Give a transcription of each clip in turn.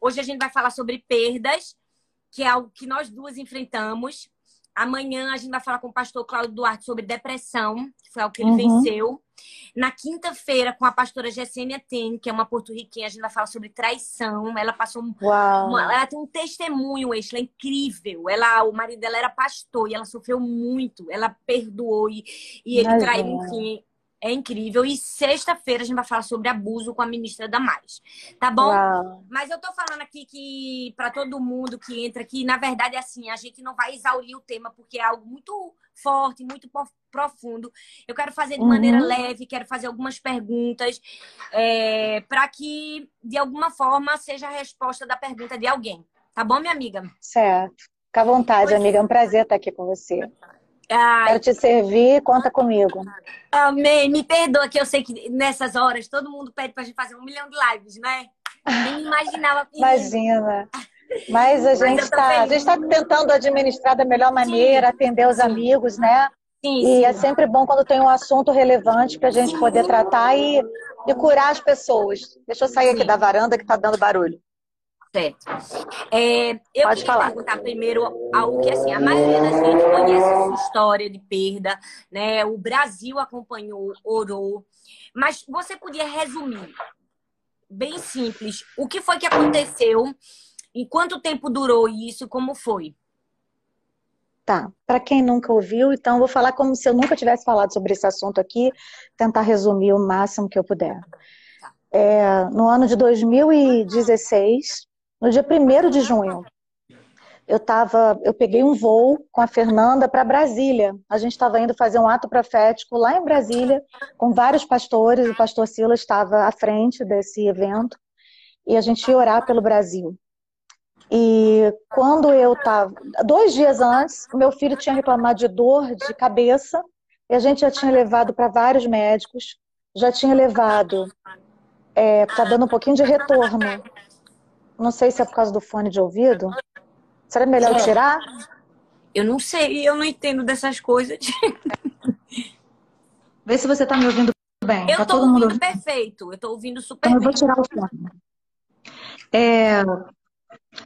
Hoje a gente vai falar sobre perdas, que é algo que nós duas enfrentamos. Amanhã a gente vai falar com o pastor Cláudio Duarte sobre depressão, que foi algo que ele uhum. venceu. Na quinta-feira, com a pastora Gessênia Ten, que é uma porto-riquenha, a gente vai falar sobre traição. Ela passou uma, ela tem um testemunho, ela é incrível. Ela, o marido dela era pastor e ela sofreu muito. Ela perdoou e, e ele traiu, enfim. É incrível. E sexta-feira a gente vai falar sobre abuso com a ministra Damares. Tá bom? Uau. Mas eu tô falando aqui que, para todo mundo que entra aqui, na verdade, é assim, a gente não vai exaurir o tema, porque é algo muito forte, muito profundo. Eu quero fazer de uhum. maneira leve, quero fazer algumas perguntas, é, para que, de alguma forma, seja a resposta da pergunta de alguém. Tá bom, minha amiga? Certo. Fica à vontade, pois... amiga. É um prazer estar aqui com você. Ai. Quero te servir, conta comigo. Amém. Me perdoa que eu sei que nessas horas todo mundo pede pra gente fazer um milhão de lives, né? Nem imaginava. Imagina. Mas a gente está tá tentando administrar da melhor maneira, Sim. atender os Sim. amigos, né? Sim, e é sempre bom quando tem um assunto relevante para a gente poder tratar e, e curar as pessoas. Deixa eu sair aqui da varanda que está dando barulho. Certo. É, eu Pode queria falar. perguntar primeiro algo que assim, a maioria da gente conhece essa história de perda, né? O Brasil acompanhou, orou. Mas você podia resumir, bem simples, o que foi que aconteceu, e quanto tempo durou isso, como foi? Tá. Para quem nunca ouviu, então vou falar como se eu nunca tivesse falado sobre esse assunto aqui, tentar resumir o máximo que eu puder. Tá. É, no ano de 2016, no dia 1 de junho, eu tava, eu peguei um voo com a Fernanda para Brasília. A gente estava indo fazer um ato profético lá em Brasília, com vários pastores. O pastor Silas estava à frente desse evento e a gente ia orar pelo Brasil. E quando eu estava, dois dias antes, meu filho tinha reclamado de dor de cabeça e a gente já tinha levado para vários médicos, já tinha levado, é, tá dando um pouquinho de retorno não sei se é por causa do fone de ouvido. Será melhor é. tirar? Eu não sei, eu não entendo dessas coisas. Vê se você está me ouvindo bem. Eu tá todo ouvindo mundo... perfeito, eu estou ouvindo super então, bem. Eu vou tirar o fone. É...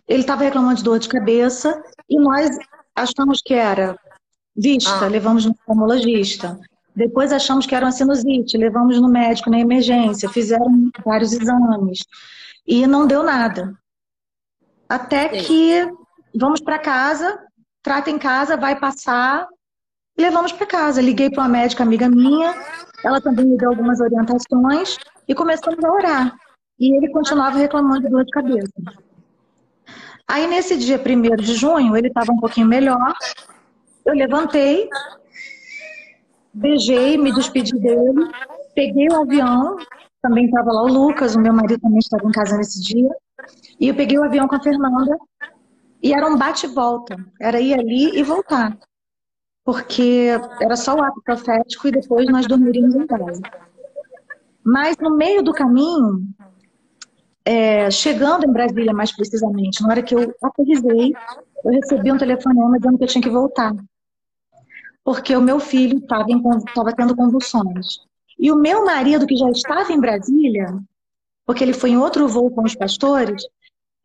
Ele estava reclamando de dor de cabeça e nós achamos que era vista, ah. levamos no oftalmologista. Depois achamos que era uma sinusite, levamos no médico na emergência, fizeram vários exames e não deu nada. Até Sim. que vamos para casa, trata em casa, vai passar, levamos para casa. Liguei para uma médica amiga minha, ela também me deu algumas orientações e começamos a orar. E ele continuava reclamando de dor de cabeça. Aí nesse dia 1 de junho, ele estava um pouquinho melhor. Eu levantei, beijei, me despedi dele, peguei o avião, também estava lá o Lucas, o meu marido também estava em casa nesse dia. E eu peguei o avião com a Fernanda e era um bate-volta. Era ir ali e voltar. Porque era só o ato profético e depois nós dormiríamos em casa. Mas no meio do caminho, é, chegando em Brasília mais precisamente, na hora que eu aterrisei, eu recebi um telefonema dizendo que eu tinha que voltar. Porque o meu filho estava tendo convulsões. E o meu marido, que já estava em Brasília, porque ele foi em outro voo com os pastores,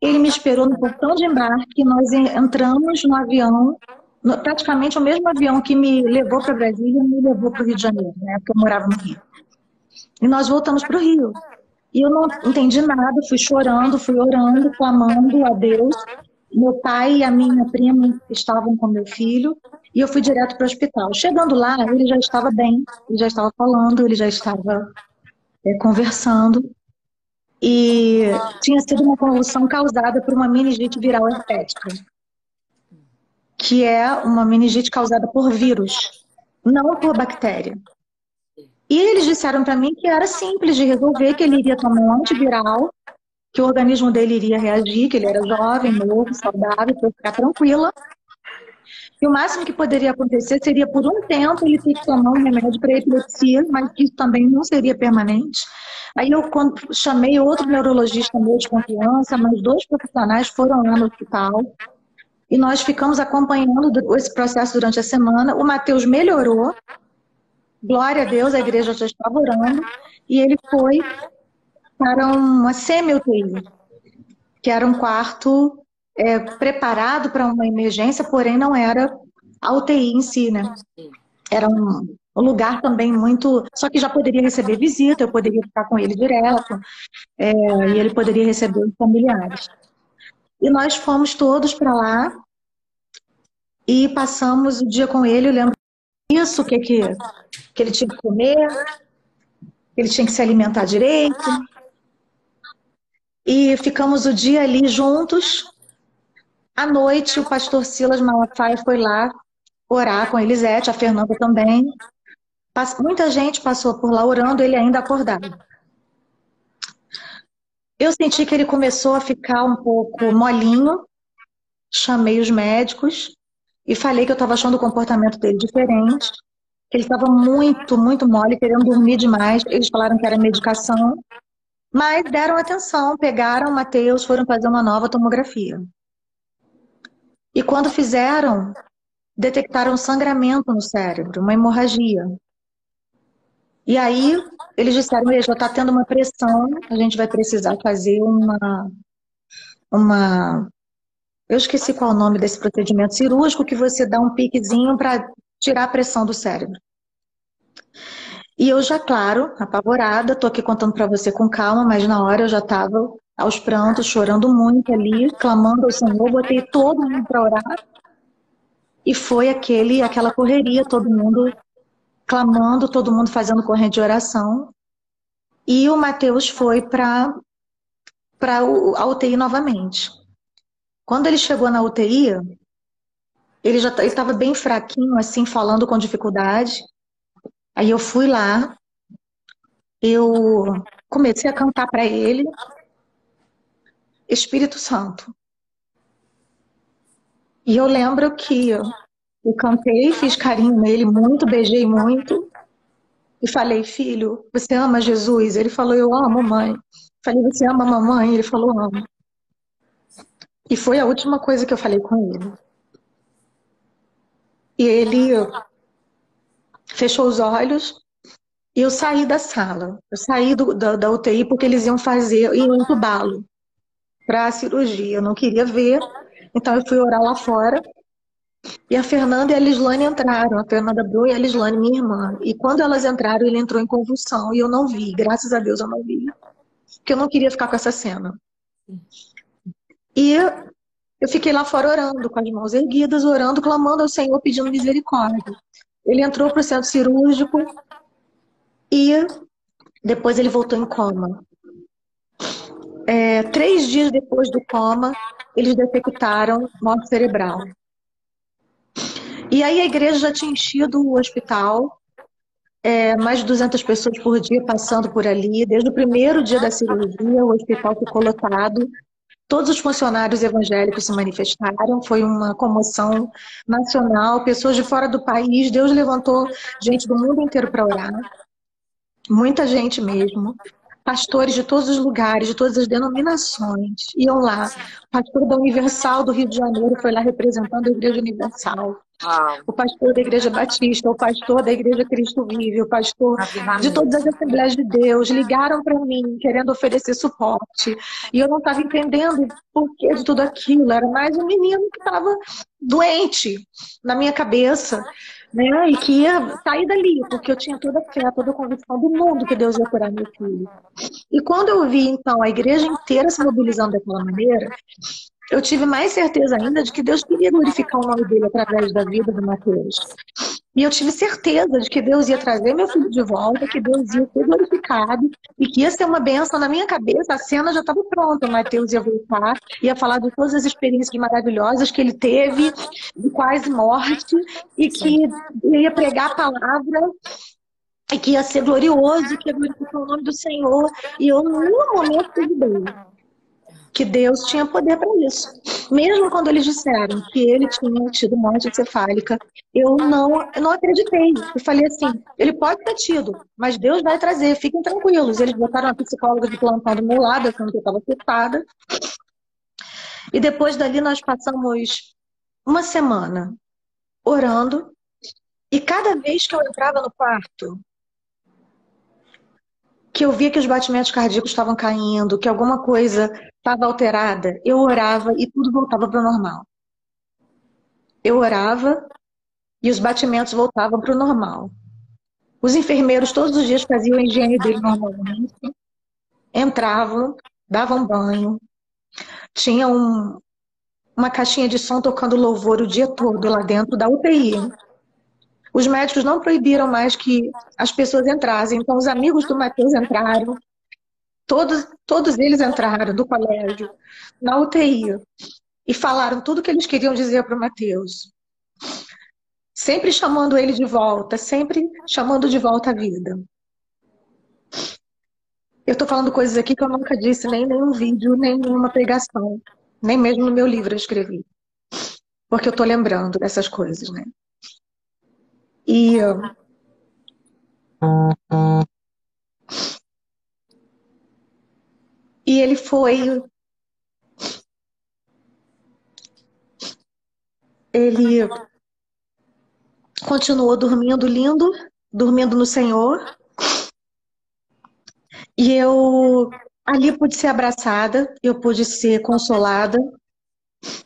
ele me esperou no portão de embarque, nós entramos no avião, no, praticamente o mesmo avião que me levou para Brasília me levou para o Rio de Janeiro, né, porque eu morava no Rio. E nós voltamos para o Rio. E eu não entendi nada, fui chorando, fui orando, clamando a Deus. Meu pai e a minha prima estavam com meu filho e eu fui direto para o hospital. Chegando lá, ele já estava bem, ele já estava falando, ele já estava é, conversando e tinha sido uma convulsão causada por uma meningite viral herpética, que é uma meningite causada por vírus, não por bactéria. E eles disseram para mim que era simples de resolver, que ele iria tomar um antiviral, que o organismo dele iria reagir, que ele era jovem, novo, saudável, para ficar tranquila. E o máximo que poderia acontecer seria por um tempo ele ter que tomar um remédio para epilepsia, mas isso também não seria permanente. Aí eu chamei outro neurologista meu de confiança, mas dois profissionais foram lá no hospital e nós ficamos acompanhando esse processo durante a semana. O Matheus melhorou, glória a Deus, a igreja já estava orando, e ele foi para uma semi-UTI. que era um quarto é, preparado para uma emergência, porém não era a UTI em si, né? Era um, lugar também muito. Só que já poderia receber visita, eu poderia ficar com ele direto, é, e ele poderia receber os familiares. E nós fomos todos para lá e passamos o dia com ele. Eu lembro isso, que, que, que ele tinha que comer, que ele tinha que se alimentar direito. E ficamos o dia ali juntos. À noite, o pastor Silas Malafaia foi lá orar com a Elisete, a Fernanda também. Muita gente passou por lá orando, ele ainda acordado. Eu senti que ele começou a ficar um pouco molinho, chamei os médicos e falei que eu estava achando o comportamento dele diferente, que ele estava muito, muito mole, querendo dormir demais. Eles falaram que era medicação, mas deram atenção, pegaram o Matheus, foram fazer uma nova tomografia. E quando fizeram, detectaram sangramento no cérebro, uma hemorragia. E aí eles disseram, já está tendo uma pressão, a gente vai precisar fazer uma, uma. Eu esqueci qual é o nome desse procedimento cirúrgico, que você dá um piquezinho para tirar a pressão do cérebro. E eu já, claro, apavorada, tô aqui contando para você com calma, mas na hora eu já estava aos prantos, chorando muito ali, clamando ao Senhor, botei todo mundo para orar. E foi aquele, aquela correria, todo mundo clamando, todo mundo fazendo corrente de oração. E o Mateus foi para a UTI novamente. Quando ele chegou na UTI, ele já estava bem fraquinho, assim, falando com dificuldade. Aí eu fui lá, eu comecei a cantar para ele, Espírito Santo. E eu lembro que eu cantei, fiz carinho nele muito, beijei muito. E falei, filho, você ama Jesus? Ele falou, eu amo, mãe. Falei, você ama mamãe? Ele falou, amo. E foi a última coisa que eu falei com ele. E ele fechou os olhos e eu saí da sala. Eu saí do, da, da UTI porque eles iam fazer, iam entubá-lo para a cirurgia. Eu não queria ver então eu fui orar lá fora. E a Fernanda e a Lislane entraram, a Fernanda Bru e a Lislane, minha irmã. E quando elas entraram, ele entrou em convulsão e eu não vi, graças a Deus eu não vi. Porque eu não queria ficar com essa cena. E eu fiquei lá fora orando, com as mãos erguidas, orando, clamando ao Senhor, pedindo misericórdia. Ele entrou para o centro cirúrgico e depois ele voltou em coma. É, três dias depois do coma, eles detectaram morte cerebral. E aí a igreja já tinha enchido o hospital, é, mais de 200 pessoas por dia passando por ali. Desde o primeiro dia da cirurgia, o hospital ficou lotado. Todos os funcionários evangélicos se manifestaram, foi uma comoção nacional, pessoas de fora do país. Deus levantou gente do mundo inteiro para orar, muita gente mesmo pastores de todos os lugares, de todas as denominações, iam lá. O pastor da Universal do Rio de Janeiro foi lá representando a Igreja Universal. O pastor da Igreja Batista, o pastor da Igreja Cristo Vive, o pastor de todas as Assembleias de Deus ligaram para mim querendo oferecer suporte. E eu não estava entendendo por que de tudo aquilo. Era mais um menino que estava doente na minha cabeça né? E que ia sair dali, porque eu tinha toda a fé, toda a convicção do mundo que Deus ia curar meu filho. E quando eu vi, então, a igreja inteira se mobilizando daquela maneira, eu tive mais certeza ainda de que Deus queria glorificar o nome dele através da vida do Mateus. E eu tive certeza de que Deus ia trazer meu filho de volta, que Deus ia ser glorificado e que ia ser uma benção na minha cabeça. A cena já estava pronta. O Mateus ia voltar, ia falar de todas as experiências maravilhosas que ele teve, de quase morte, e que ia pregar a palavra e que ia ser glorioso, que ia glorificar o nome do Senhor. E eu, nenhum momento, tive dúvida que Deus tinha poder para isso. Mesmo quando eles disseram que ele tinha tido morte encefálica, eu não, eu não acreditei. Eu falei assim: ele pode ter tido, mas Deus vai trazer, fiquem tranquilos. Eles botaram uma psicóloga de plantão do meu lado, que eu estava afetada. E depois dali nós passamos uma semana orando. E cada vez que eu entrava no quarto, que eu via que os batimentos cardíacos estavam caindo, que alguma coisa estava alterada, eu orava e tudo voltava para o normal. Eu orava e os batimentos voltavam para o normal. Os enfermeiros todos os dias faziam a higiene dele normalmente, entravam, davam banho, tinha um, uma caixinha de som tocando louvor o dia todo lá dentro da UTI. Os médicos não proibiram mais que as pessoas entrassem, então os amigos do Matheus entraram, todos, todos eles entraram do colégio, na UTI, e falaram tudo o que eles queriam dizer para o Matheus. Sempre chamando ele de volta, sempre chamando de volta a vida. Eu estou falando coisas aqui que eu nunca disse, nem em nenhum vídeo, nem em nenhuma pregação. Nem mesmo no meu livro eu escrevi. Porque eu estou lembrando dessas coisas, né? E. E ele foi. Ele continuou dormindo lindo, dormindo no Senhor. E eu ali pude ser abraçada, eu pude ser consolada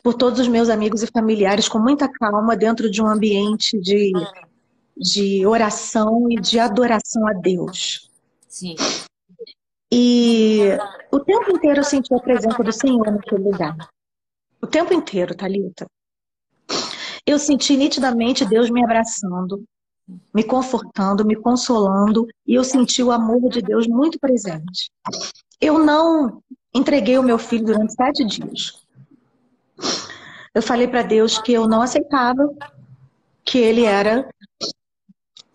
por todos os meus amigos e familiares com muita calma dentro de um ambiente de, de oração e de adoração a Deus. Sim. E o tempo inteiro eu senti a presença do Senhor naquele lugar. O tempo inteiro, Thalita. Eu senti nitidamente Deus me abraçando, me confortando, me consolando, e eu senti o amor de Deus muito presente. Eu não entreguei o meu filho durante sete dias. Eu falei para Deus que eu não aceitava que ele era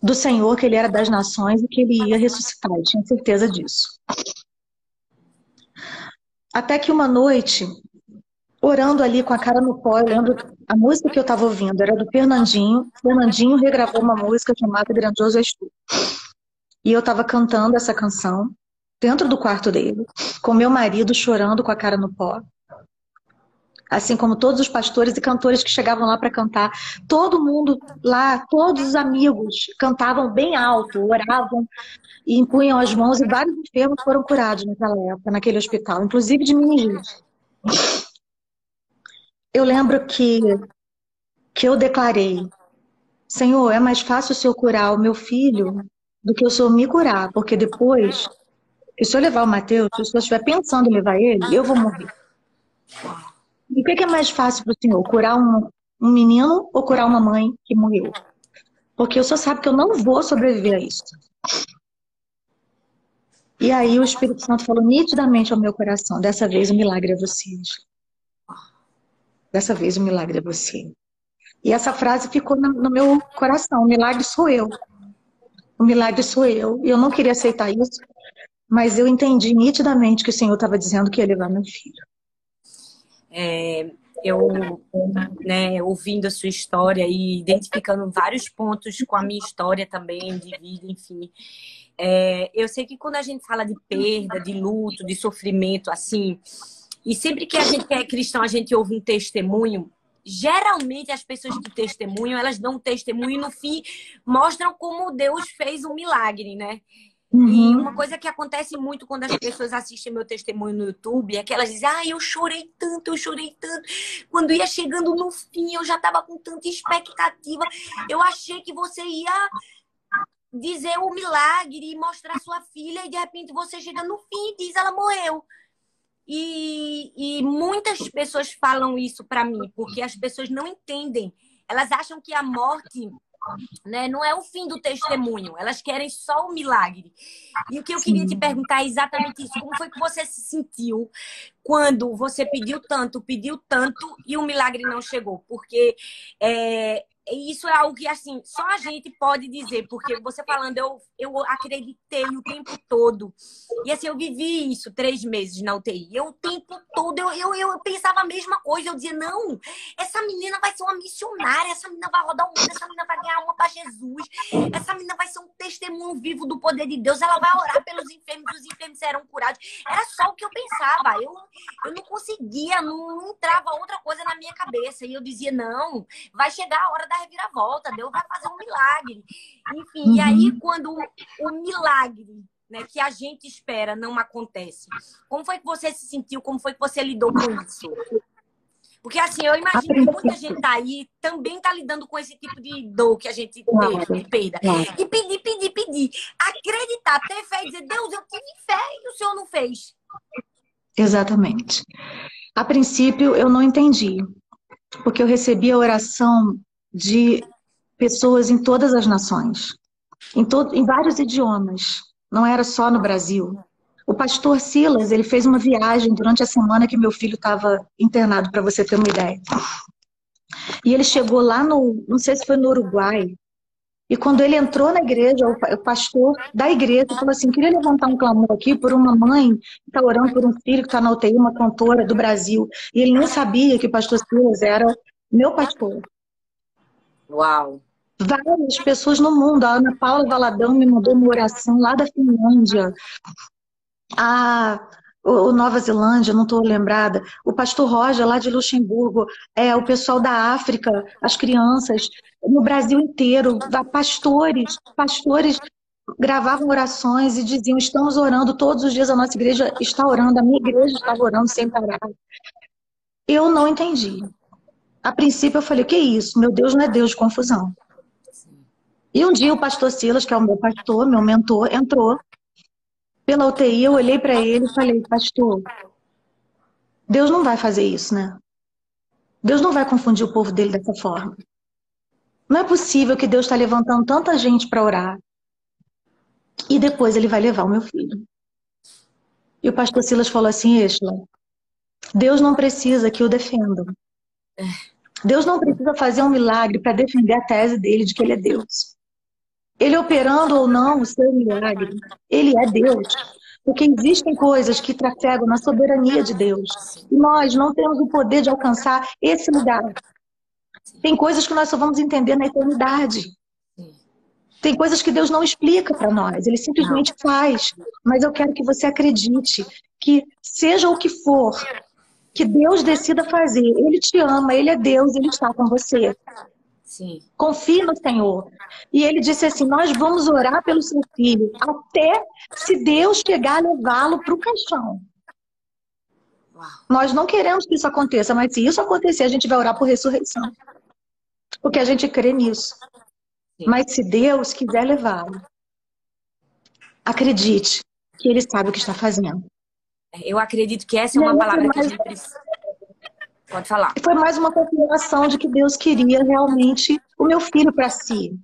do Senhor, que ele era das nações e que ele ia ressuscitar. Eu tinha certeza disso. Até que uma noite, orando ali com a cara no pó, eu lembro a música que eu estava ouvindo era do Fernandinho. Fernandinho regravou uma música chamada Grandioso És. E eu estava cantando essa canção dentro do quarto dele, com meu marido chorando com a cara no pó. Assim como todos os pastores e cantores que chegavam lá para cantar. Todo mundo lá, todos os amigos cantavam bem alto, oravam e impunham as mãos e vários enfermos foram curados naquela época, naquele hospital, inclusive de meningite. Eu lembro que, que eu declarei: Senhor, é mais fácil se eu curar o meu filho do que o Senhor me curar, porque depois, se eu levar o Mateus, se o Senhor estiver pensando em levar ele, eu vou morrer. O que é mais fácil para o Senhor? Curar um, um menino ou curar uma mãe que morreu? Porque o Senhor sabe que eu não vou sobreviver a isso. E aí o Espírito Santo falou nitidamente ao meu coração: dessa vez o milagre é vocês. Dessa vez o milagre é você. E essa frase ficou no meu coração: o milagre sou eu. O milagre sou eu. E eu não queria aceitar isso, mas eu entendi nitidamente que o Senhor estava dizendo que ia levar meu filho. É, eu, né, ouvindo a sua história e identificando vários pontos com a minha história também de vida, enfim. É, eu sei que quando a gente fala de perda, de luto, de sofrimento, assim, e sempre que a gente é cristão, a gente ouve um testemunho. Geralmente as pessoas que testemunham, elas dão um testemunho e no fim mostram como Deus fez um milagre, né? Uhum. E uma coisa que acontece muito quando as pessoas assistem meu testemunho no YouTube é que elas dizem: Ah, eu chorei tanto, eu chorei tanto. Quando ia chegando no fim, eu já estava com tanta expectativa. Eu achei que você ia dizer o milagre e mostrar sua filha, e de repente você chega no fim e diz: Ela morreu. E, e muitas pessoas falam isso para mim, porque as pessoas não entendem. Elas acham que a morte né, não é o fim do testemunho, elas querem só o milagre. E o que eu queria te perguntar é exatamente isso: como foi que você se sentiu quando você pediu tanto, pediu tanto e o milagre não chegou? Porque é, isso é algo que, assim, só a gente pode dizer, porque você falando, eu, eu acreditei o tempo todo. E, assim, eu vivi isso três meses na UTI. Eu, o tempo todo, eu, eu, eu pensava a mesma coisa. Eu dizia, não, essa menina vai ser uma missionária, essa menina vai rodar o mundo, essa menina vai ganhar uma para Jesus, essa menina vai ser um testemunho vivo do poder de Deus, ela vai orar pelos enfermos, os enfermos serão curados. Era só o que eu pensava. Eu, eu não conseguia, não, não entrava outra coisa na minha cabeça. E eu dizia, não, vai chegar a hora da reviravolta, Deus vai fazer um milagre. Enfim, uhum. e aí quando o milagre né, que a gente espera não acontece. Como foi que você se sentiu? Como foi que você lidou com isso? Porque assim, eu imagino que muita gente aí também tá lidando com esse tipo de dor que a gente teve, de perda. E pedir, pedir, pedir. Acreditar, ter fé e dizer, Deus, eu tive fé e o Senhor não fez. Exatamente. A princípio, eu não entendi. Porque eu recebi a oração de pessoas em todas as nações. Em, todo, em vários idiomas. Não era só no Brasil. O pastor Silas, ele fez uma viagem durante a semana que meu filho estava internado, para você ter uma ideia. E ele chegou lá no, não sei se foi no Uruguai, e quando ele entrou na igreja, o pastor da igreja falou assim: queria levantar um clamor aqui por uma mãe que está orando por um filho que está na UTI, uma cantora do Brasil. E ele nem sabia que o pastor Silas era meu pastor. Uau! Várias pessoas no mundo. A Ana Paula Valadão me mandou uma oração lá da Finlândia a o Nova Zelândia, não estou lembrada, o pastor Roger lá de Luxemburgo, é, o pessoal da África, as crianças, no Brasil inteiro, pastores, pastores gravavam orações e diziam, estamos orando todos os dias, a nossa igreja está orando, a minha igreja estava orando sem parar. Eu não entendi. A princípio eu falei, que isso? Meu Deus não é Deus de confusão. E um dia o pastor Silas, que é o meu pastor, meu mentor, entrou pela UTI, eu olhei para ele e falei, pastor, Deus não vai fazer isso, né? Deus não vai confundir o povo dele dessa forma. Não é possível que Deus está levantando tanta gente para orar e depois ele vai levar o meu filho. E o pastor Silas falou assim, Exla, Deus não precisa que o defendam. Deus não precisa fazer um milagre para defender a tese dele de que ele é Deus. Ele operando ou não o seu milagre, ele é Deus. Porque existem coisas que trafegam na soberania de Deus. E nós não temos o poder de alcançar esse lugar. Tem coisas que nós só vamos entender na eternidade. Tem coisas que Deus não explica para nós, ele simplesmente faz. Mas eu quero que você acredite que, seja o que for, que Deus decida fazer, Ele te ama, Ele é Deus, Ele está com você. Sim. Confie no Senhor. E ele disse assim: Nós vamos orar pelo seu filho até se Deus chegar a levá-lo para o caixão. Uau. Nós não queremos que isso aconteça, mas se isso acontecer, a gente vai orar por ressurreição. Porque a gente crê nisso. Sim. Mas se Deus quiser levá-lo, acredite que Ele sabe o que está fazendo. Eu acredito que essa é uma palavra que a gente precisa Pode falar. Foi mais uma confirmação de que Deus queria realmente o meu filho para si.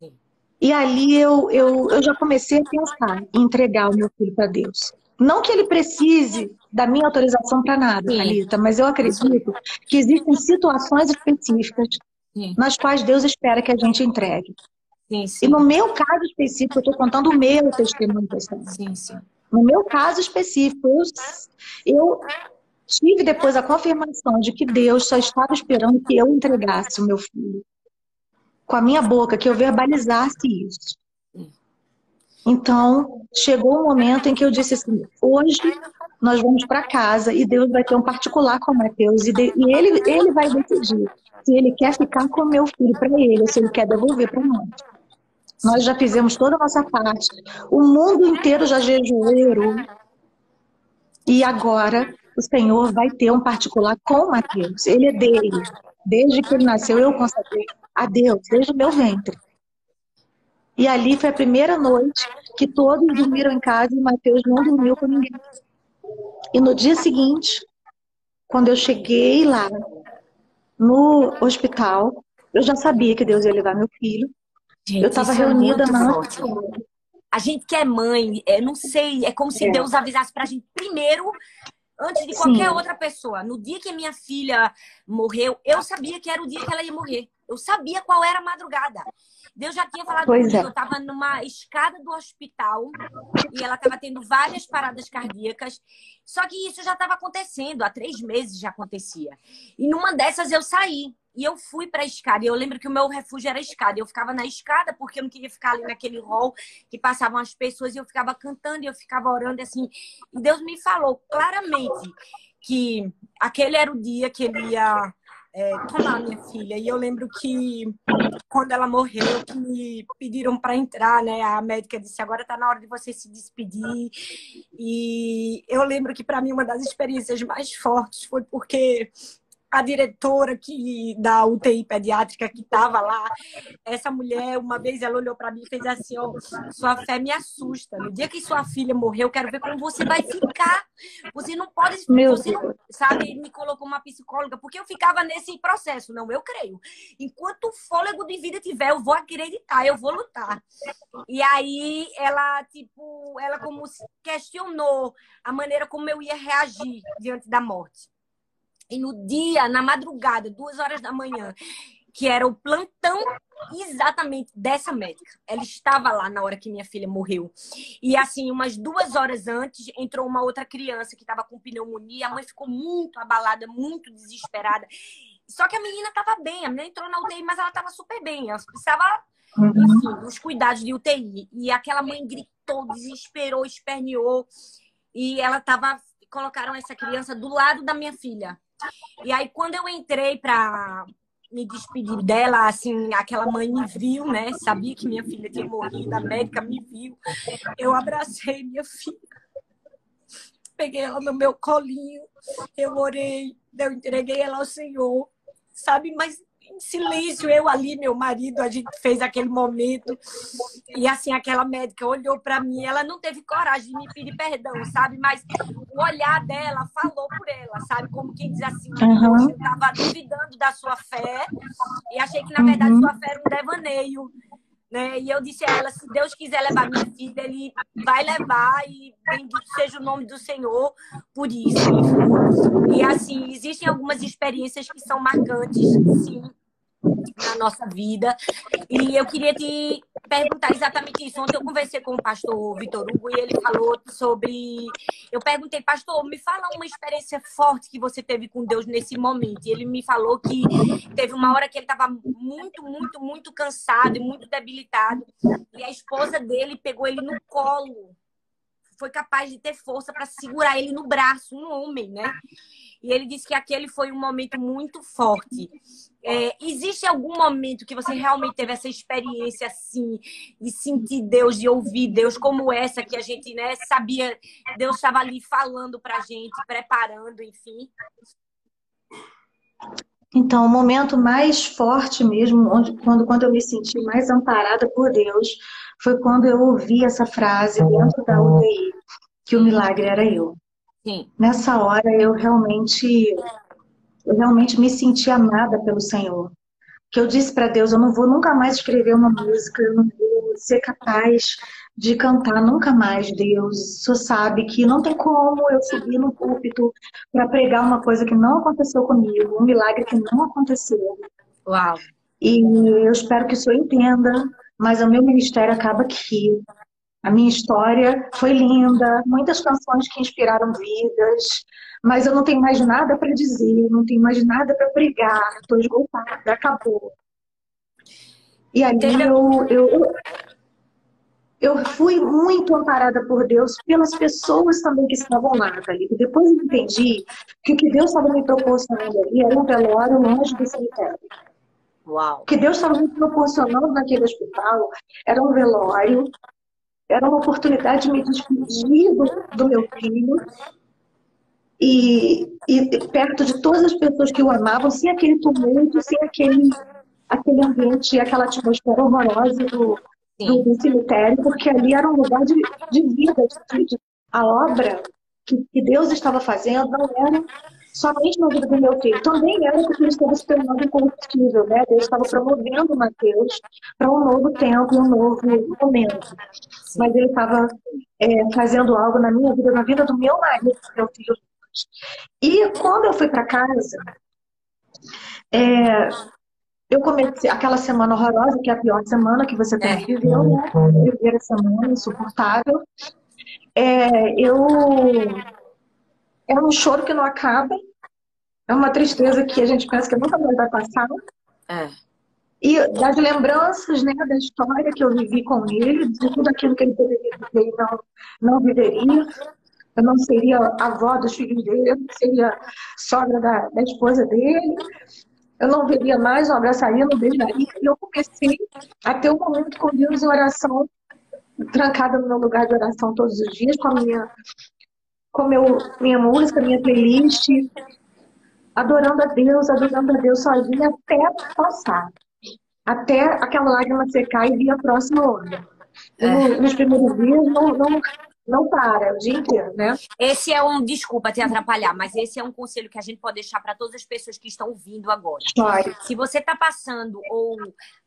Sim. E ali eu, eu, eu já comecei a pensar em entregar o meu filho para Deus. Não que ele precise da minha autorização para nada, Thalita, mas eu acredito que existem situações específicas sim. nas quais Deus espera que a gente entregue. Sim, sim. E no meu caso específico, eu estou contando o meu testemunho. Sim, sim. No meu caso específico, eu, tive depois a confirmação de que Deus só estava esperando que eu entregasse o meu filho. Com a minha boca, que eu verbalizasse isso. Então, chegou o um momento em que eu disse assim: hoje nós vamos para casa e Deus vai ter um particular com Mateus e, de, e ele, ele vai decidir se ele quer ficar com meu filho para ele ou se ele quer devolver para nós. Nós já fizemos toda a nossa parte. O mundo inteiro já jejuou. E agora o Senhor vai ter um particular com Mateus. Ele é dele. Desde que ele nasceu, eu consagrei a Deus, desde o meu ventre. E ali foi a primeira noite que todos dormiram em casa e Mateus não dormiu com ninguém. E no dia seguinte, quando eu cheguei lá no hospital, eu já sabia que Deus ia levar meu filho. Gente, eu estava é reunida é na. A gente que é mãe, é, não sei, é como se é. Deus avisasse pra gente primeiro antes de qualquer Sim. outra pessoa. No dia que minha filha morreu, eu sabia que era o dia que ela ia morrer. Eu sabia qual era a madrugada. Deus já tinha falado pois comigo. É. Eu estava numa escada do hospital e ela estava tendo várias paradas cardíacas. Só que isso já estava acontecendo. Há três meses já acontecia. E numa dessas eu saí. E eu fui para a escada. E eu lembro que o meu refúgio era a escada. Eu ficava na escada porque eu não queria ficar ali naquele hall que passavam as pessoas. E eu ficava cantando e eu ficava orando assim. E Deus me falou claramente que aquele era o dia que ele ia é, tomar minha filha. E eu lembro que quando ela morreu, que me pediram para entrar, né? A médica disse: agora está na hora de você se despedir. E eu lembro que para mim uma das experiências mais fortes foi porque a diretora que da UTI pediátrica que estava lá, essa mulher, uma vez ela olhou para mim e fez assim, ó, sua fé me assusta. No dia que sua filha morrer, eu quero ver como você vai ficar. Você não pode, Meu você não, sabe, me colocou uma psicóloga, porque eu ficava nesse processo, não, eu creio. Enquanto o fôlego de vida tiver, eu vou acreditar, eu vou lutar. E aí ela, tipo, ela como questionou a maneira como eu ia reagir diante da morte. E no dia, na madrugada, duas horas da manhã, que era o plantão exatamente dessa médica. Ela estava lá na hora que minha filha morreu. E assim, umas duas horas antes, entrou uma outra criança que estava com pneumonia. A mãe ficou muito abalada, muito desesperada. Só que a menina estava bem, a menina entrou na UTI, mas ela estava super bem. Ela precisava, uhum. enfim, dos cuidados de UTI. E aquela mãe gritou, desesperou, esperneou. E ela estava. Colocaram essa criança do lado da minha filha. E aí, quando eu entrei para me despedir dela, assim, aquela mãe me viu, né? Sabia que minha filha tinha morrido, a médica me viu. Eu abracei minha filha, peguei ela no meu colinho, eu orei, eu entreguei ela ao Senhor, sabe? Mas em silêncio, eu ali, meu marido, a gente fez aquele momento. E assim, aquela médica olhou para mim, ela não teve coragem de me pedir perdão, sabe? Mas o olhar dela falou por ela, sabe? Como quem diz assim, uhum. eu estava duvidando da sua fé e achei que, na verdade, uhum. sua fé era um devaneio. Né? E eu disse a ela: se Deus quiser levar minha filha, Ele vai levar e bendito seja o nome do Senhor por isso. E assim, existem algumas experiências que são marcantes, sim, na nossa vida. E eu queria te perguntar exatamente isso. Ontem eu conversei com o pastor Vitor Hugo e ele falou sobre. Eu perguntei, pastor, me fala uma experiência forte que você teve com Deus nesse momento. E ele me falou que teve uma hora que ele estava muito, muito, muito cansado e muito debilitado. E a esposa dele pegou ele no colo. Foi capaz de ter força para segurar ele no braço, um homem, né? E ele disse que aquele foi um momento muito forte. É, existe algum momento que você realmente teve essa experiência assim, de sentir Deus, de ouvir Deus, como essa que a gente né, sabia, Deus estava ali falando para a gente, preparando, enfim? Então, o momento mais forte mesmo, onde, quando, quando eu me senti mais amparada por Deus, foi quando eu ouvi essa frase dentro da UTI, que o milagre era eu. Sim. Nessa hora eu realmente eu realmente me senti amada pelo Senhor. Que eu disse para Deus, eu não vou nunca mais escrever uma música, eu não vou ser capaz de cantar nunca mais, Deus. Senhor sabe que não tem como eu subir no púlpito para pregar uma coisa que não aconteceu comigo, um milagre que não aconteceu. Uau. E eu espero que o Senhor entenda, mas o meu ministério acaba aqui. A minha história foi linda, muitas canções que inspiraram vidas, mas eu não tenho mais nada para dizer, não tenho mais nada para pregar, estou esgotada, acabou. E aí eu, eu, eu fui muito amparada por Deus pelas pessoas também que estavam lá, ali. Depois eu entendi que o que Deus estava me proporcionando ali era um velório longe do cemitério. Uau. O que Deus estava me proporcionando naquele hospital era um velório era uma oportunidade de me despedir do, do meu filho e, e, perto de todas as pessoas que o amavam, sem aquele tumulto, sem aquele, aquele ambiente, aquela atmosfera horrorosa do, do, do cemitério, porque ali era um lugar de, de vida. De, de, a obra que, que Deus estava fazendo não era somente na vida do meu filho. Também era porque ele estava se tornando incorruptível, né? Deus estava promovendo Mateus para um novo tempo, um novo momento. Mas ele estava é, fazendo algo na minha vida, na vida do meu marido, do meu filho. E quando eu fui para casa, é, eu comecei aquela semana horrorosa, que é a pior semana que você tem que viver, né? Viver a semana insuportável. É, eu é um choro que não acaba, é uma tristeza que a gente pensa que nunca mais vai passar. É. E das lembranças né, da história que eu vivi com ele, de tudo aquilo que ele poderia viver e não, não viveria. Eu não seria avó dos filhos dele, eu não seria sogra da, da esposa dele. eu não veria mais, não abraçaria, não beijaria. E eu comecei a ter um momento com Deus em oração, trancada no meu lugar de oração todos os dias, com a minha, com meu, minha música, minha playlist, adorando a Deus, adorando a Deus sozinha até passar. Até aquela lágrima secar e vir a próxima onda. É. Nos primeiros dias não, não, não para, o dia inteiro, né? Esse é um, desculpa te atrapalhar, mas esse é um conselho que a gente pode deixar para todas as pessoas que estão ouvindo agora. Chore. Se você está passando ou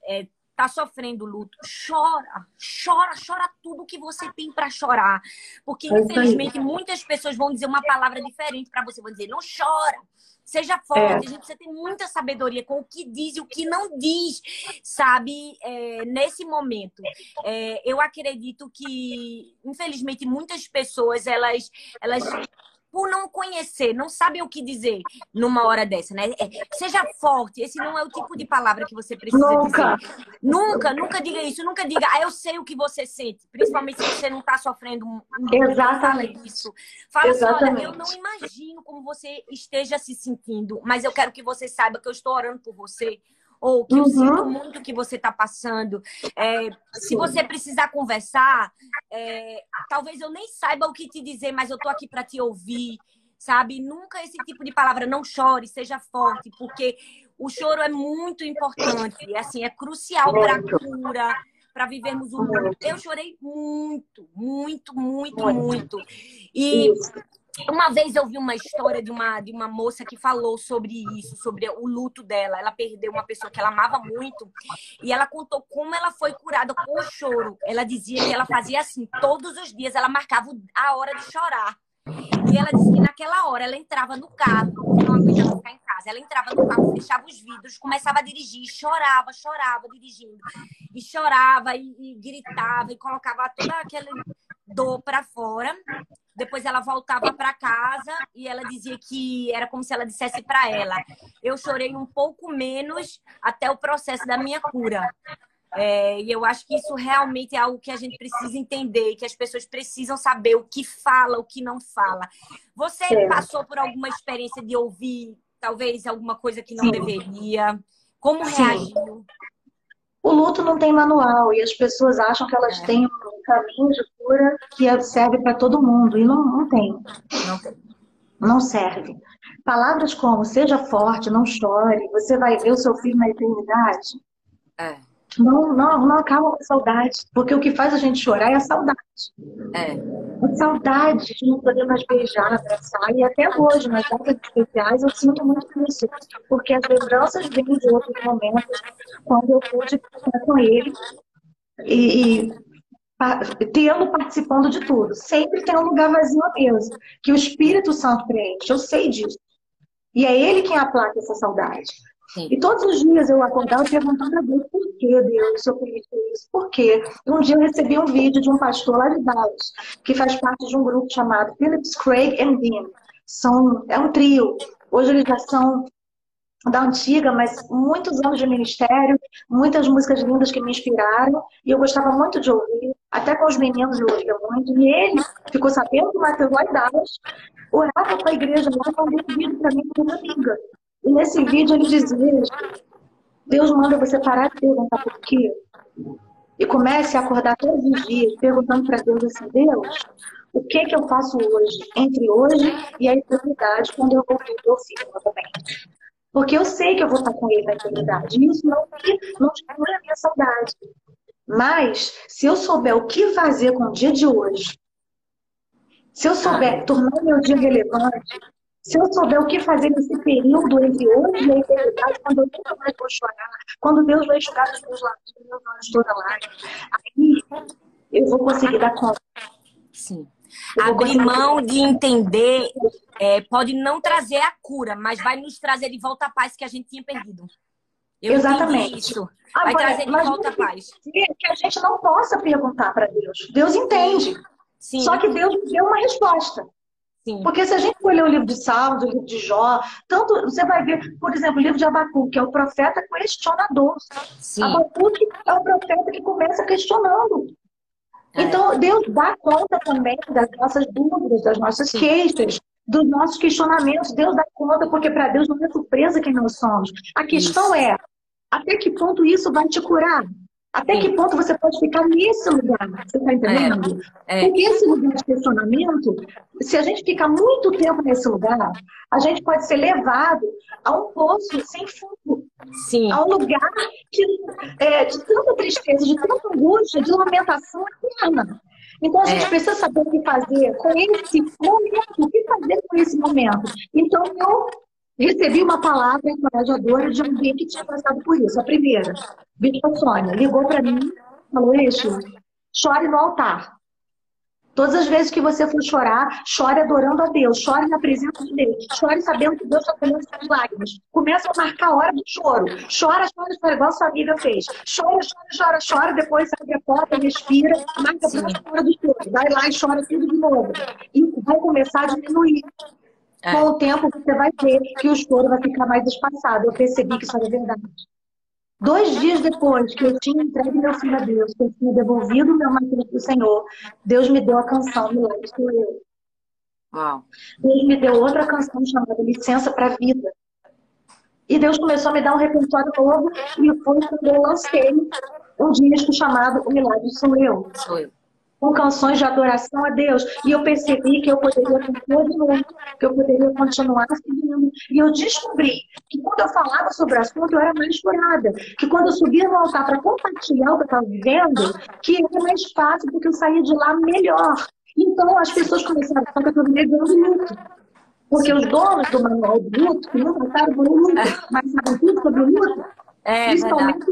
é, tá sofrendo luto, chora, chora, chora tudo que você tem para chorar. Porque, é infelizmente, muitas pessoas vão dizer uma palavra diferente para você, vão dizer, não chora. Seja forte, é. a gente precisa ter muita sabedoria com o que diz e o que não diz, sabe? É, nesse momento. É, eu acredito que, infelizmente, muitas pessoas, elas, elas por não conhecer, não sabem o que dizer numa hora dessa, né? É, seja forte, esse não é o tipo de palavra que você precisa nunca. dizer. Nunca, nunca diga isso, nunca diga, ah, eu sei o que você sente, principalmente se você não está sofrendo um Exatamente. isso. Fala Exatamente. assim, olha, eu não imagino como você esteja se sentindo, mas eu quero que você saiba que eu estou orando por você ou que uhum. eu sinto muito que você está passando. É, se você precisar conversar, é, talvez eu nem saiba o que te dizer, mas eu tô aqui para te ouvir, sabe? Nunca esse tipo de palavra, não chore, seja forte, porque o choro é muito importante, assim, é crucial para a cura, para vivermos o mundo. Eu chorei muito, muito, muito, muito. E uma vez eu vi uma história de uma, de uma moça que falou sobre isso, sobre o luto dela. Ela perdeu uma pessoa que ela amava muito e ela contou como ela foi curada com o choro. Ela dizia que ela fazia assim, todos os dias ela marcava a hora de chorar. E ela disse que naquela hora ela entrava no carro, não aguentava ficar em casa. Ela entrava no carro, fechava os vidros, começava a dirigir, chorava, chorava dirigindo. E chorava e, e gritava e colocava toda aquela dor para fora. Depois ela voltava para casa e ela dizia que era como se ela dissesse para ela: eu chorei um pouco menos até o processo da minha cura. É, e eu acho que isso realmente é algo que a gente precisa entender, que as pessoas precisam saber o que fala, o que não fala. Você é. passou por alguma experiência de ouvir, talvez, alguma coisa que não Sim. deveria? Como Sim. reagiu? O luto não tem manual e as pessoas acham que elas é. têm um caminho de cura que serve para todo mundo e não, não tem. Não tem. Não serve. Palavras como seja forte, não chore, você vai ver o seu filho na eternidade. É não, não, não acaba com a saudade. Porque o que faz a gente chorar é a saudade. É. A saudade de não poder mais beijar, abraçar. E até hoje, nas datas especiais, eu sinto muito isso. Porque as lembranças vêm de outros momentos, quando eu pude estar com ele. E, e tê-lo participando de tudo. Sempre tem um lugar vazio a mesa, que o Espírito Santo preenche. Eu sei disso. E é ele quem aplaca essa saudade. Sim. E todos os dias eu acordava perguntando a Deus por que Deus, eu permitiu isso, por quê? Um dia eu recebi um vídeo de um pastor lá de Dallas, que faz parte de um grupo chamado Phillips, Craig and Dean. São, é um trio. Hoje eles já são da antiga, mas muitos anos de ministério, muitas músicas lindas que me inspiraram, e eu gostava muito de ouvir, até com os meninos eu ouvia muito, e ele ficou sabendo que o Matheus Dallas orava com a igreja lá mandou um vídeo para mim como amiga. E nesse vídeo ele dizia: Deus manda você parar de perguntar por quê. E comece a acordar todos os dias perguntando para Deus assim: Deus, o que que eu faço hoje, entre hoje e a eternidade, quando eu vou ver meu filho novamente? Porque eu sei que eu vou estar com ele na eternidade. E isso não, não tira a minha saudade. Mas, se eu souber o que fazer com o dia de hoje, se eu souber tornar meu dia relevante, se eu souber o que fazer nesse período entre hoje e a eternidade, quando eu nunca mais vou chorar, quando Deus vai enxugar os meus lábios, os meus olhos toda lágrima, aí eu vou conseguir dar conta. Sim. Abrir mão de entender é, pode não trazer a cura, mas vai nos trazer de volta a paz que a gente tinha perdido. Eu Exatamente. Isso. Vai Agora, trazer de volta a paz. Que a gente não possa perguntar para Deus. Deus entende. Sim. Só que Deus deu uma resposta. Sim. Porque se a gente for ler o livro de Salmos, o livro de Jó, tanto você vai ver, por exemplo, o livro de Abacuque, que é o profeta questionador. Sim. Abacuque é o profeta que começa questionando. É. Então, Deus dá conta também das nossas dúvidas, das nossas Sim. queixas, dos nossos questionamentos. Deus dá conta, porque para Deus não é surpresa quem nós somos. A questão isso. é, até que ponto isso vai te curar? Até que ponto você pode ficar nesse lugar? Você está entendendo? É, é. Porque esse lugar de questionamento, se a gente ficar muito tempo nesse lugar, a gente pode ser levado a um poço sem fundo. Sim. A um lugar de, é, de tanta tristeza, de tanta angústia, de lamentação eterna. Então a gente é. precisa saber o que fazer com esse momento, o que fazer com esse momento. Então eu recebi uma palavra encorajadora de alguém que tinha passado por isso. A primeira, Bispa Sônia, ligou para mim, falou, Eixo, chore no altar. Todas as vezes que você for chorar, chore adorando a Deus, chore na presença de Deus, chore sabendo que Deus está colhendo suas lágrimas. Começa a marcar a hora do choro. Chora, chora, chora, igual sua amiga fez. Chora, chora, chora, chora, depois abre a porta, respira, marca a hora do choro. Vai lá e chora tudo de novo. E vai começar a diminuir. É. Com o tempo, você vai ver que o choro vai ficar mais espaçado. Eu percebi que isso era verdade. Dois dias depois que eu tinha entregue meu filho a Deus, que eu tinha devolvido meu marido para o Senhor, Deus me deu a canção Milagre Sou Eu. Uau. Deus me deu outra canção chamada Licença para a Vida. E Deus começou a me dar um repertório novo e foi quando eu lancei um disco chamado O Milagre Sou Eu. Sou eu com canções de adoração a Deus. E eu percebi que eu poderia novo, que eu poderia continuar seguindo. E eu descobri que quando eu falava sobre o assunto, eu era mais curada. Que quando eu subia no altar para compartilhar o que eu estava vivendo, que era mais fácil, porque eu saía de lá melhor. Então as pessoas começaram a falar que eu estava negando luto. Porque os donos do manual do luto, que não passaram por um luto, mas sabem tudo sobre o luto, é, principalmente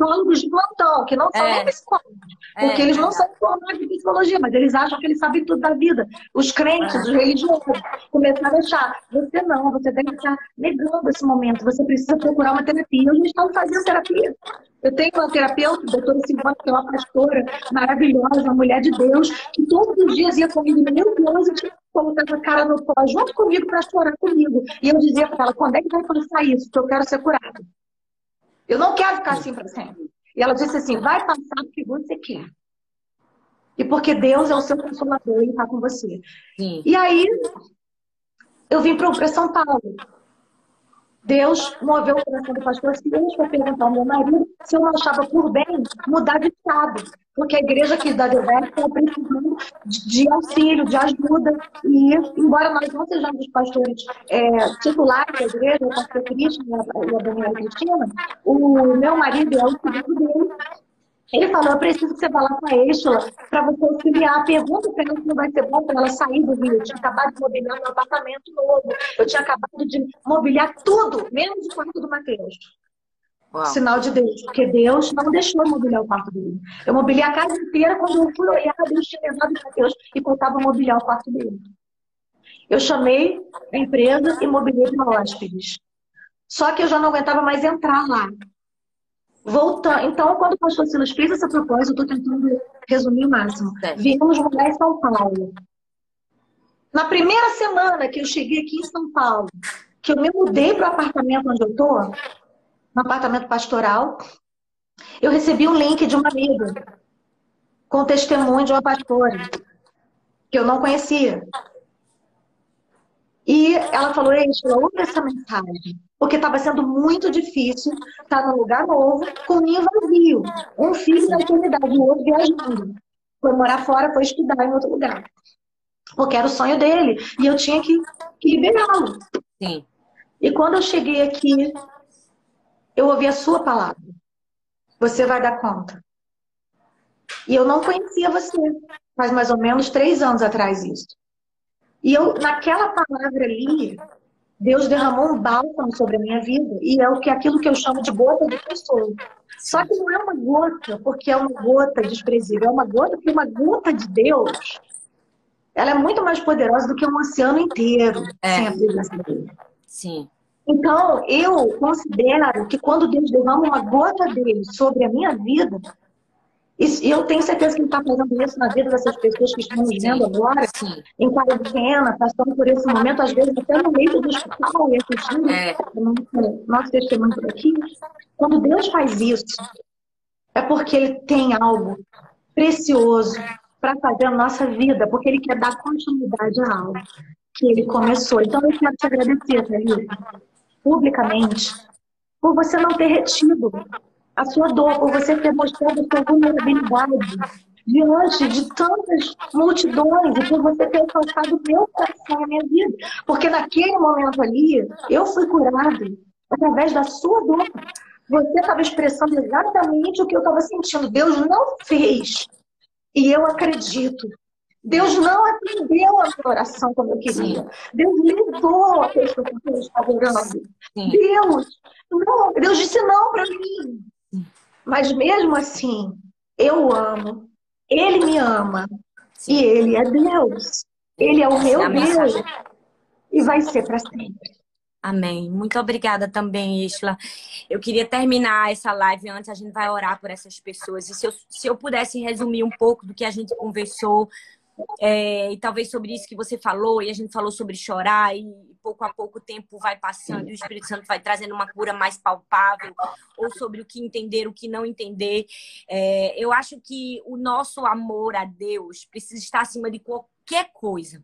os psicólogos de plantão, que não são é. nem psicólogos. É, porque é, eles não são formados em psicologia, mas eles acham que eles sabem tudo da vida. Os crentes, os religiosos, começaram a achar, você não, você tem que estar negando esse momento, você precisa procurar uma terapia. Hoje estamos fazendo terapia. Eu tenho uma terapeuta, a doutora Silvana, que é uma pastora maravilhosa, uma mulher de Deus, que todos os dias ia comigo no meu closet, colocava a cara no pó junto comigo para chorar comigo. E eu dizia para ela, quando é que vai passar isso? Que eu quero ser curada. Eu não quero ficar assim para sempre. E ela disse assim: vai passar porque você quer. E porque Deus é o seu consolador e está com você. Sim. E aí, eu vim para São Paulo. Deus moveu o coração do pastor Silas para perguntar ao meu marido se eu não achava por bem mudar de estado. Porque a igreja aqui da Deverso está precisando de auxílio, de ajuda. E, embora nós não sejamos os pastores é, titulares da igreja, o pastor Cristian e a Daniela Cristina, o meu marido é o filho dele ele falou, eu preciso que você vá lá com a Estela para você auxiliar. Pergunta para ela se não vai ser bom para ela sair do Rio. Eu tinha acabado de mobiliar meu apartamento novo. Eu tinha acabado de mobiliar tudo, menos o quarto do Mateus. Uau. Sinal de Deus, porque Deus não deixou eu mobiliar o quarto dele. Eu mobiliei a casa inteira, quando eu fui olhar, Deus tinha levado o Mateus e faltava mobiliar o quarto dele. Eu chamei a empresa e mobiliei para hóspedes. Só que eu já não aguentava mais entrar lá. Voltando, então, quando o pastor Silas fez essa proposta, eu estou tentando resumir o máximo. É. Viemos morar em São Paulo. Na primeira semana que eu cheguei aqui em São Paulo, que eu me mudei para o apartamento onde eu estou, no apartamento pastoral, eu recebi um link de uma amiga com testemunho de uma pastora que eu não conhecia. E ela falou, Eixa, ouve essa mensagem porque estava sendo muito difícil estar num lugar novo, com ninho vazio. Um filho na eternidade, o outro viajando. Foi morar fora, foi estudar em outro lugar. Porque era o sonho dele. E eu tinha que, que liberá-lo. Sim. E quando eu cheguei aqui, eu ouvi a sua palavra. Você vai dar conta. E eu não conhecia você. Faz mais ou menos três anos atrás isso. E eu, naquela palavra ali, Deus derramou um bálsamo sobre a minha vida e é o que aquilo que eu chamo de gota de pessoa. Só que não é uma gota porque é uma gota desprezível, é uma gota porque uma gota de Deus ela é muito mais poderosa do que um oceano inteiro é. sem a presença dele. Sim. Então, eu considero que quando Deus derrama uma gota dele sobre a minha vida, e eu tenho certeza que ele está fazendo isso na vida dessas pessoas que estão vivendo agora, Sim. em quarentena, passando por esse momento, às vezes até no meio do hospital e assistindo é. nosso testemunho por aqui. Quando Deus faz isso, é porque Ele tem algo precioso para fazer a nossa vida, porque Ele quer dar continuidade a algo que ele começou. Então eu quero te agradecer, Thalita, publicamente, por você não ter retido a sua dor, por você ter mostrado a sua vulnerabilidade diante de tantas multidões e por você ter alcançado o meu coração, a minha vida. Porque naquele momento ali, eu fui curado através da sua dor. Você estava expressando exatamente o que eu estava sentindo. Deus não fez. E eu acredito. Deus não atendeu a minha oração como eu queria. Deus lidou a pessoa quem eu estava orando. Deus, não, Deus disse não para mim. Mas mesmo assim, eu amo. Ele me ama. Sim. E Ele é Deus. Ele é o meu Deus. E vai ser para sempre. Amém. Muito obrigada também, Isla. Eu queria terminar essa live antes, a gente vai orar por essas pessoas. E se eu, se eu pudesse resumir um pouco do que a gente conversou, é, e talvez sobre isso que você falou, e a gente falou sobre chorar, e pouco a pouco o tempo vai passando e o Espírito Santo vai trazendo uma cura mais palpável, ou sobre o que entender, o que não entender. É, eu acho que o nosso amor a Deus precisa estar acima de qualquer coisa.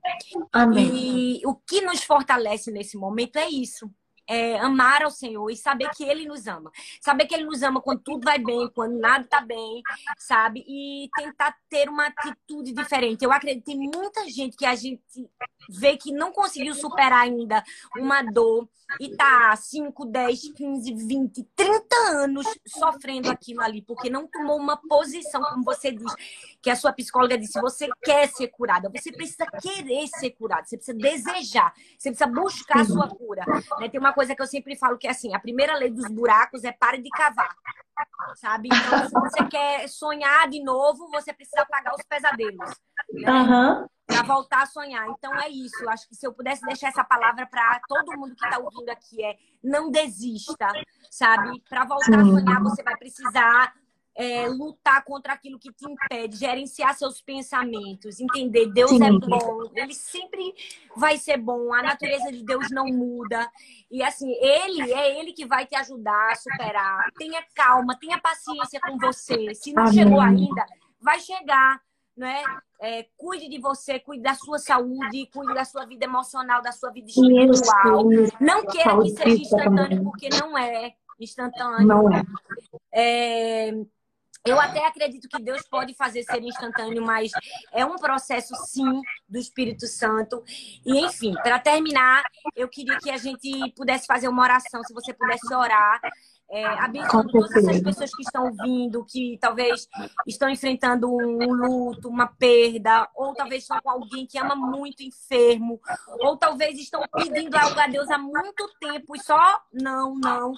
Amém. E o que nos fortalece nesse momento é isso é, amar ao Senhor e saber que Ele nos ama. Saber que Ele nos ama quando tudo vai bem, quando nada está bem, sabe? E tentar ter uma atitude diferente. Eu acredito tem muita gente que a gente vê que não conseguiu superar ainda uma dor e tá 5, 10, 15, 20, 30 anos sofrendo aquilo ali, porque não tomou uma posição, como você diz, que a sua psicóloga disse, você quer ser curada, você precisa querer ser curada, você precisa desejar, você precisa buscar a sua cura. Né? Tem uma coisa que eu sempre falo que é assim, a primeira lei dos buracos é pare de cavar. Sabe? Então, se você quer sonhar de novo, você precisa apagar os pesadelos. Né? Uhum para voltar a sonhar. Então é isso. Eu acho que se eu pudesse deixar essa palavra para todo mundo que está ouvindo aqui é não desista, sabe? Para voltar Sim. a sonhar, você vai precisar é, lutar contra aquilo que te impede, gerenciar seus pensamentos, entender Deus é Sim. é bom, Ele sempre vai ser bom, a natureza de Deus não muda e assim Ele é Ele que vai te ajudar a superar. Tenha calma, tenha paciência com você. Se não Amém. chegou ainda, vai chegar né? É, cuide de você, cuide da sua saúde, cuide da sua vida emocional, da sua vida espiritual. Não queira que seja instantâneo, porque não é instantâneo. Não é. é. Eu até acredito que Deus pode fazer ser instantâneo, mas é um processo, sim, do Espírito Santo. E, enfim, para terminar, eu queria que a gente pudesse fazer uma oração, se você pudesse orar é, abençoando todas essas pessoas que estão ouvindo, que talvez estão enfrentando um luto, uma perda, ou talvez estão com alguém que ama muito enfermo, ou talvez estão pedindo algo a Deus há muito tempo e só não, não.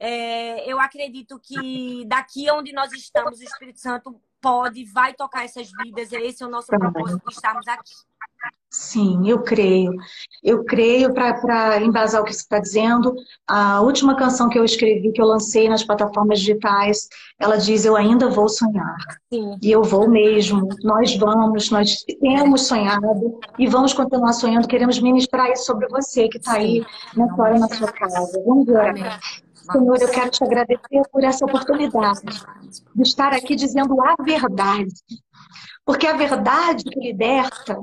É, eu acredito que daqui onde nós estamos, o Espírito Santo pode, vai tocar essas vidas. Esse é o nosso propósito de estarmos aqui. Sim, eu creio. Eu creio, para embasar o que você está dizendo, a última canção que eu escrevi, que eu lancei nas plataformas digitais, ela diz: Eu ainda vou sonhar. Sim. E eu vou mesmo. Nós vamos, nós temos sonhado e vamos continuar sonhando. Queremos ministrar isso sobre você que está aí nessa hora na sua casa. Vamos orar. Senhor, eu quero te agradecer por essa oportunidade de estar aqui dizendo a verdade. Porque a verdade que liberta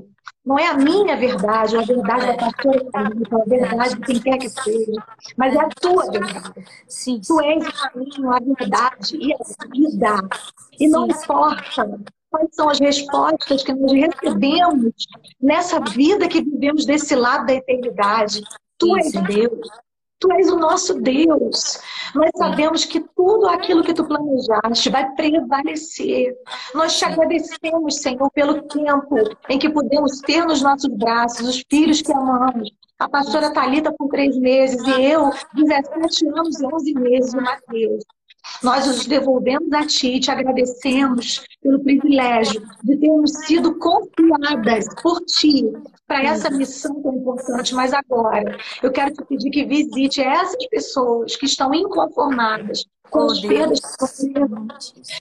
não é a minha verdade, a verdade da pastora Carlita, a verdade de quem quer que seja, mas é a tua verdade. Sim, Tu és o caminho, a verdade e a vida. E não importa quais são as respostas que nós recebemos nessa vida que vivemos desse lado da eternidade. Tu és Deus. Tu és o nosso Deus. Nós sabemos que tudo aquilo que tu planejaste vai prevalecer. Nós te agradecemos, Senhor, pelo tempo em que podemos ter nos nossos braços os filhos que amamos. A pastora Talita com três meses e eu, 17 anos e 11 meses, o Mateus. Nós os devolvemos a Ti e te agradecemos pelo privilégio de termos sido confiadas por Ti para essa missão tão importante. Mas agora, eu quero te pedir que visite essas pessoas que estão inconformadas com as perdas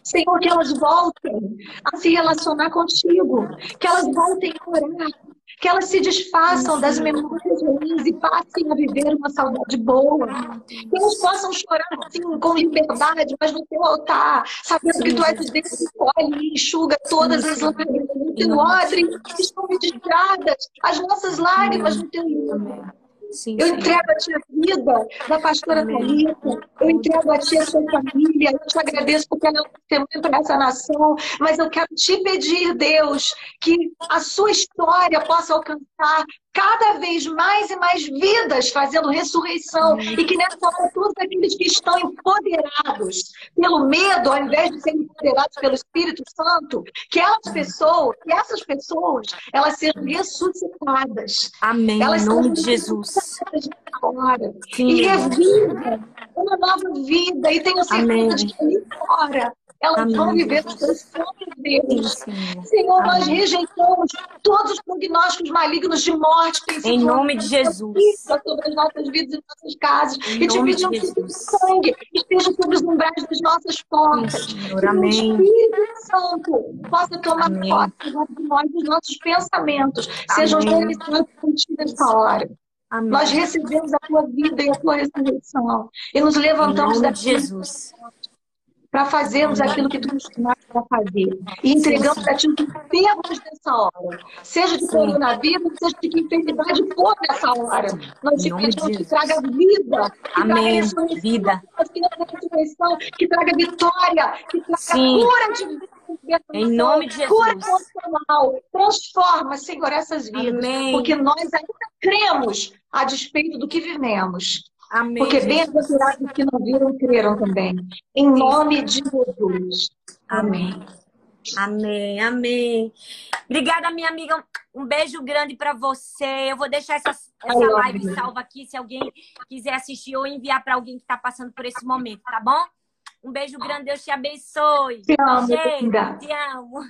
Senhor, que elas voltem a se relacionar contigo, que elas voltem a orar, que elas se desfaçam das memórias ruins e passem a viver uma saudade boa. Que elas possam chorar assim, com liberdade, mas no teu altar, sabendo que tu és o Deus que colhe e enxuga todas as lágrimas no teu odre, estão mediadas as nossas lágrimas no teu livro. Sim, eu entrego a ti a vida da pastora Thalita, eu entrego a ti a sua família, eu te agradeço porque ela é muito nessa nação, mas eu quero te pedir, Deus, que a sua história possa alcançar cada vez mais e mais vidas fazendo ressurreição. E que nessa hora todos aqueles que estão empoderados pelo medo, ao invés de serem empoderados pelo Espírito Santo, que elas pessoas, que essas pessoas, elas sejam ressuscitadas. Amém. Elas em nome de Jesus. Agora. E revivam uma nova vida. E tenho certeza Amém. de que ali fora elas Amém. vão viver os teus sonhos, Deus. Senhor, Amém. nós rejeitamos todos os prognósticos malignos de morte que Em nome de Jesus. Sobre as nossas vidas e nossas casas. Em e te pedimos que o sangue esteja sobre os umbrais das nossas portas. Senhor, Amém. Que o Espírito Santo possa tomar posse de nós, dos nossos pensamentos. Sejam realizados contigo nessa hora. Amém. Nós recebemos a tua vida e a tua ressurreição. E nos levantamos da Jesus para fazermos aquilo que tu nos para fazer. E entregamos a ti o que temos nessa hora. Seja de coronavírus, seja de que enfermidade for nessa hora. Nós te pedimos que traga vida. Que Amém. Traga vida. Que traga ressurreição, que traga vitória, que traga Sim. cura de vida. Em nome de Jesus. Cura emocional. Transforma, Senhor, essas vidas. Amém. Porque nós ainda cremos a despeito do que vivemos. Amém, Porque bem-aventurados que não viram, creram também. Em nome de Jesus. Amém. Amém, amém. Obrigada, minha amiga. Um beijo grande para você. Eu vou deixar essa, essa live salva aqui se alguém quiser assistir ou enviar para alguém que está passando por esse momento, tá bom? Um beijo grande, Deus te abençoe. Te amo, Gente, te amo.